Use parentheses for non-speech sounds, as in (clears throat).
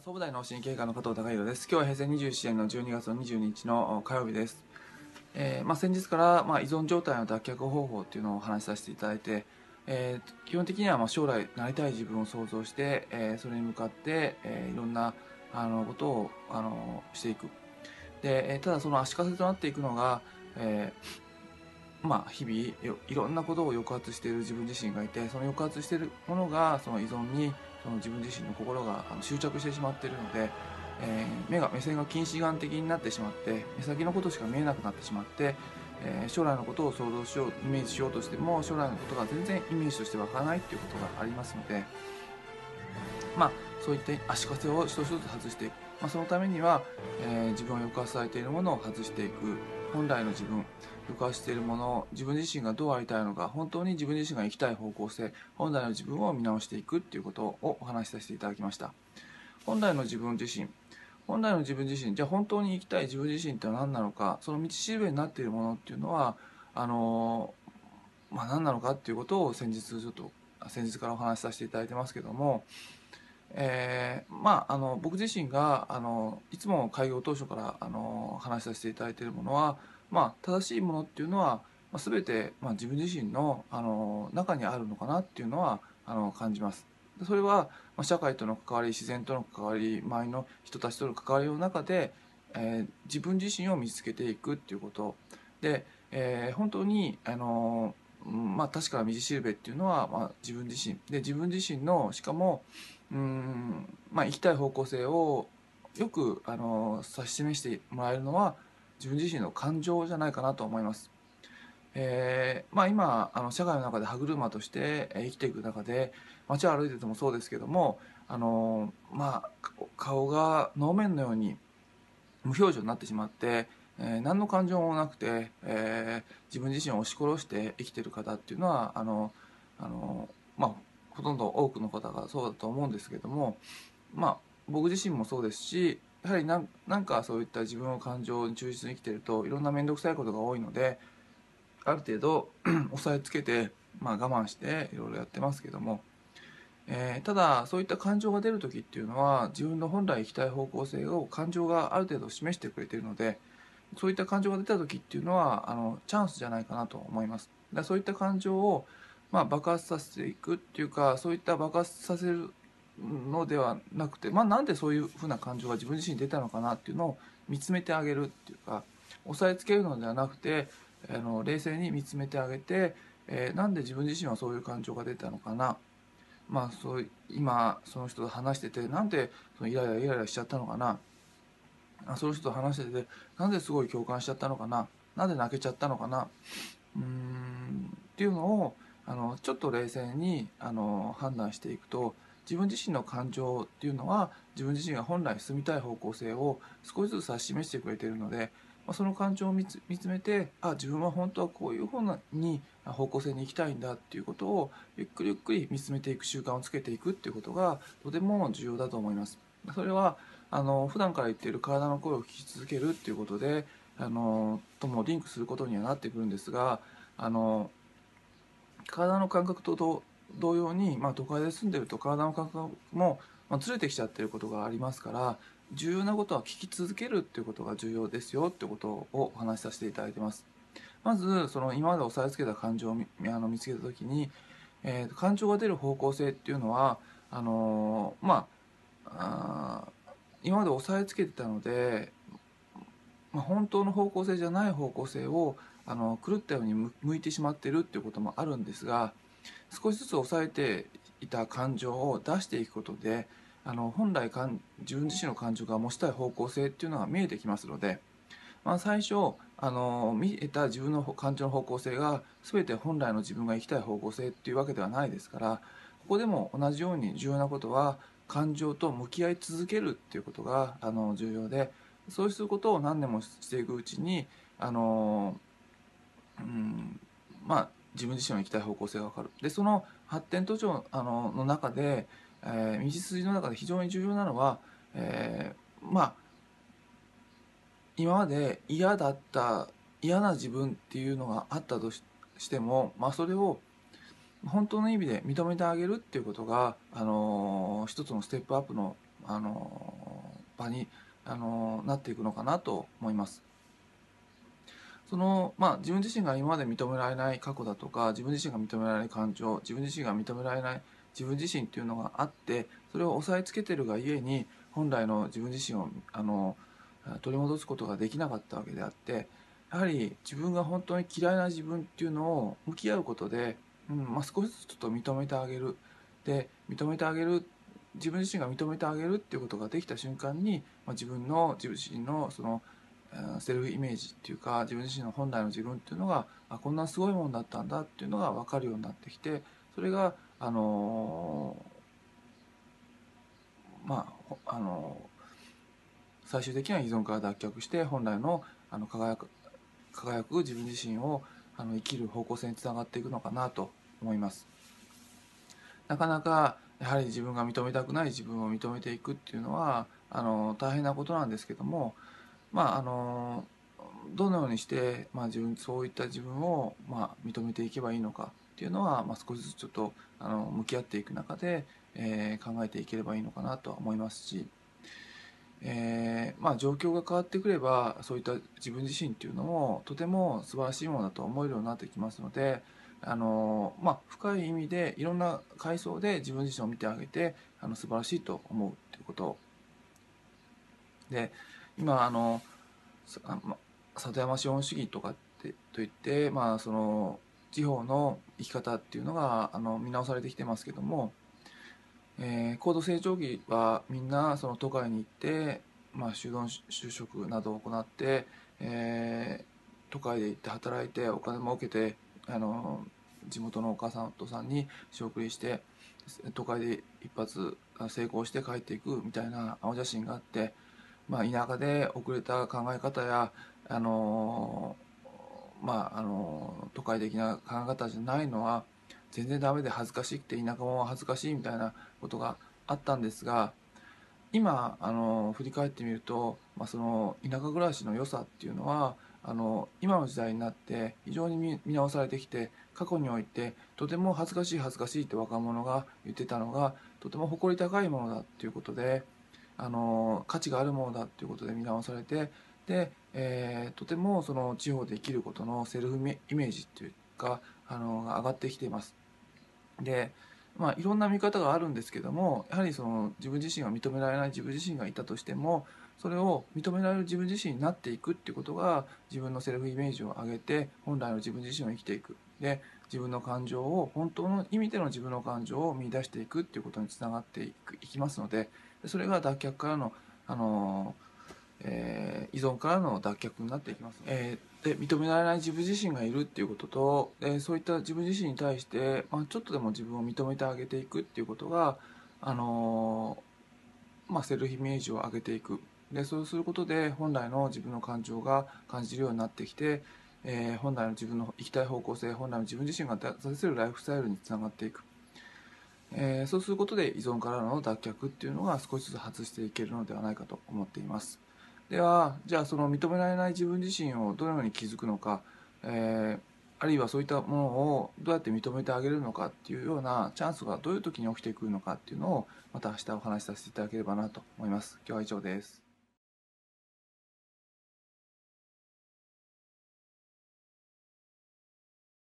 総武大脳神経科の加藤孝弘です。今日は平成27年の12月の22日の火曜日です。えーまあ、先日から、まあ、依存状態の脱却方法っていうのをお話しさせていただいて、えー基本的にはまあ将来なりたい自分を想像して、えーそれに向かって、えーいろんなあのことをあのしていく。で、えただその足かせとなっていくのが、えーまあ、日々いろんなことを抑圧している自分自身がいてその抑圧しているものがその依存にその自分自身の心があの執着してしまっているので、えー目が目線が近視眼的になってしまって目先のことしか見えなくなってしまって、えー将来のことを想像しようイメージしようとしても将来のことが全然イメージとしてわからないっていうことがありますのでまあそういった足かせを一つ一つ外していく、まあ、そのためには、えー自分を抑圧されているものを外していく。本来の自分抑圧しているもの自分自身がどうありたいのか本当に自分自身が生きたい方向性本来の自分を見直していくっていうことをお話しさせていただきました。本来の自分自身本来の自分自身じゃあ本当に生きたい自分自身って何なのかその道しるべになっているものっていうのはあのまあ何なのかっていうことを先日ちょっと先日からお話しさせていただいてますけどもえーまああの僕自身があのいつも開業当初からあの話させていただいているものはまあ正しいものっていうのは、まあ、全て、まあ、自分自身のあの中にあるのかなっていうのはあの感じます。それは、まあ、社会との関わり自然との関わり周りの人たちとの関わりの中で、えー自分自身を見つけていくっていうことで、えー本当にあのまあ確かな道しるべっていうのは、まあ、自分自身で自分自身のしかもうんまあ生きたい方向性をよくあの指し示してもらえるのは自分自身の感情じゃないかなと思います。えーまあ、今あの社会の中で歯車として生きていく中で街を歩いててもそうですけどもあの、まあ、顔が能面のように無表情になってしまって、えー何の感情もなくて、えー自分自身を押し殺して生きてる方っていうのはあのあの、まあ、ほとんど多くの方がそうだと思うんですけども、まあ、僕自身もそうですしやはりなんなんかそういった自分の感情に忠実に生きてるといろんな面倒くさいことが多いのである程度 (clears throat) 押さえつけて、まあ、我慢していろいろやってますけども、えーただそういった感情が出る時っていうのは自分の本来行きたい方向性を感情がある程度示してくれているのでそういった感情が出た時っていうのはあのチャンスじゃないかなと思います。だそういった感情をまあ、爆発させていくっていうかそういった爆発させるのではなくて、まあ、なんでそういうふうな感情が自分自身に出たのかなっていうのを見つめてあげるっていうか押さえつけるのではなくてあの冷静に見つめてあげて、えーなんで自分自身はそういう感情が出たのかな、まあ、そう今その人と話しててなんでそのイライライライラしちゃったのかな。あその人と話しててなんですごい共感しちゃったのかな。なんで泣けちゃったのかな。うーんっていうのをあのちょっと冷静にあの判断していくと自分自身の感情っていうのは自分自身が本来進みたい方向性を少しずつ指し示してくれているので、まあ、その感情を見つ見つめてあ自分は本当はこういう方に方向性に行きたいんだっていうことをゆっくりゆっくり見つめていく習慣をつけていくっていうことがとても重要だと思います。それはあの普段から言っている体の声を聞き続けるっていうことであのともリンクすることにはなってくるんですがあの体の感覚と同様に、まあ、都会で住んでると体の感覚も、まあ、ずれてきちゃってることがありますから重要なことは聞き続けるっていうことが重要ですよってことをお話しさせていただいてます。まずその今まで押さえつけた感情をあの見つけた時に、えー感情が出る方向性っていうのはあのーまああ今まで押さえつけてたので、まあ、本当の方向性じゃない方向性をあの狂ったように向いてしまってるっていうこともあるんですが少しずつ抑えていた感情を出していくことであの本来感自分自身の感情が模したい方向性っていうのが見えてきますので、まあ、最初あの見えた自分の感情の方向性が全て本来の自分が生きたい方向性っていうわけではないですからここでも同じように重要なことは感情と向き合い続けるっていうことがあの重要でそうすることを何年もしていくうちにあのうんまあ自分自身の行きたい方向性が分かる。でその発展途上あのの中で、えー道筋の中で非常に重要なのは、えーまあ今まで嫌だった嫌な自分っていうのがあったとししても、まあ、それを本当の意味で認めてあげるっていうことが、あのー一つのステップアップのあの場にあのなっていくのかなと思います。そのまあ、自分自身が今まで認められない過去だとか自分自身が認められない感情自分自身が認められない自分自身っていうのがあってそれを押さえつけてるがゆえに本来の自分自身をあの取り戻すことができなかったわけであってやはり自分が本当に嫌いな自分っていうのを向き合うことで、うんまあ、少しずつちょっと認めてあげるで認めてあげる自分自身が認めてあげるっていうことができた瞬間に、まあ、自分の自分自身のそのセルフイメージっていうか自分自身の本来の自分っていうのがあこんなすごいもんだったんだっていうのが分かるようになってきてそれがあのー、まああのー、最終的には依存から脱却して本来のあの輝く輝く自分自身をあの生きる方向性につながっていくのかなと思います。なかなかやはり自分が認めたくない自分を認めていくっていうのはあの大変なことなんですけどもまああのどのようにして、まあ、自分そういった自分を、まあ、認めていけばいいのかっていうのは、まあ、少しずつちょっとあの向き合っていく中で、えー、考えていければいいのかなとは思いますし、えー、まあ、状況が変わってくればそういった自分自身っていうのもとても素晴らしいものだと思えるようになってきますのであの、まあ、深い意味でいろんな階層で自分自身を見てあげてあの素晴らしいと思うということ。で今あの里山資本主義とかってといって、まあ、その地方の生き方っていうのがあの見直されてきてますけども、えー、高度成長期はみんなその都会に行って、まあ、就農就職などを行って、えー、都会で行って働いてお金も受けてあの地元のお母さんとさんに仕送りして都会で一発成功して帰っていくみたいな青写真があってまあ、田舎で遅れた考え方や、あのまあ、あの都会的な考え方じゃないのは全然ダメで恥ずかしくて田舎も恥ずかしいみたいなことがあったんですが今あの振り返ってみると、まあ、その田舎暮らしの良さっていうのはあの今の時代になって非常に見直されてきて過去においてとても恥ずかしい恥ずかしいって若者が言ってたのがとても誇り高いものだっていうことであの価値があるものだっていうことで見直されてで、えー、とてもその地方で生きることのセルフイメージっていうかあの上がってきています。でまあ、いろんな見方があるんですけどもやはりその自分自身が認められない自分自身がいたとしてもそれを認められる自分自身になっていくっていうことが自分のセルフイメージを上げて本来の自分自身を生きていく。で自分の感情を本当の意味での自分の感情を見出していくっていうことにつながっていきますのでそれが脱却からの、あのー、依存からの脱却になっていきます、えー、で認められない自分自身がいるっていうことと、えー、そういった自分自身に対して、まあ、ちょっとでも自分を認めてあげていくっていうことが、あのまあ、セルフイメージを上げていく。でそうすることで本来の自分の感情が感じるようになってきて、えー、本来の自分の生きたい方向性本来の自分自身が出せるライフスタイルにつながっていく。えー、そうすることで依存からの脱却っていうのが少しずつ外していけるのではないかと思っています。ではじゃあその認められない自分自身をどのように気づくのか、えー、あるいはそういったものをどうやって認めてあげるのかっていうようなチャンスがどういう時に起きてくるのかっていうのをまた明日お話しさせていただければなと思います。今日は以上です。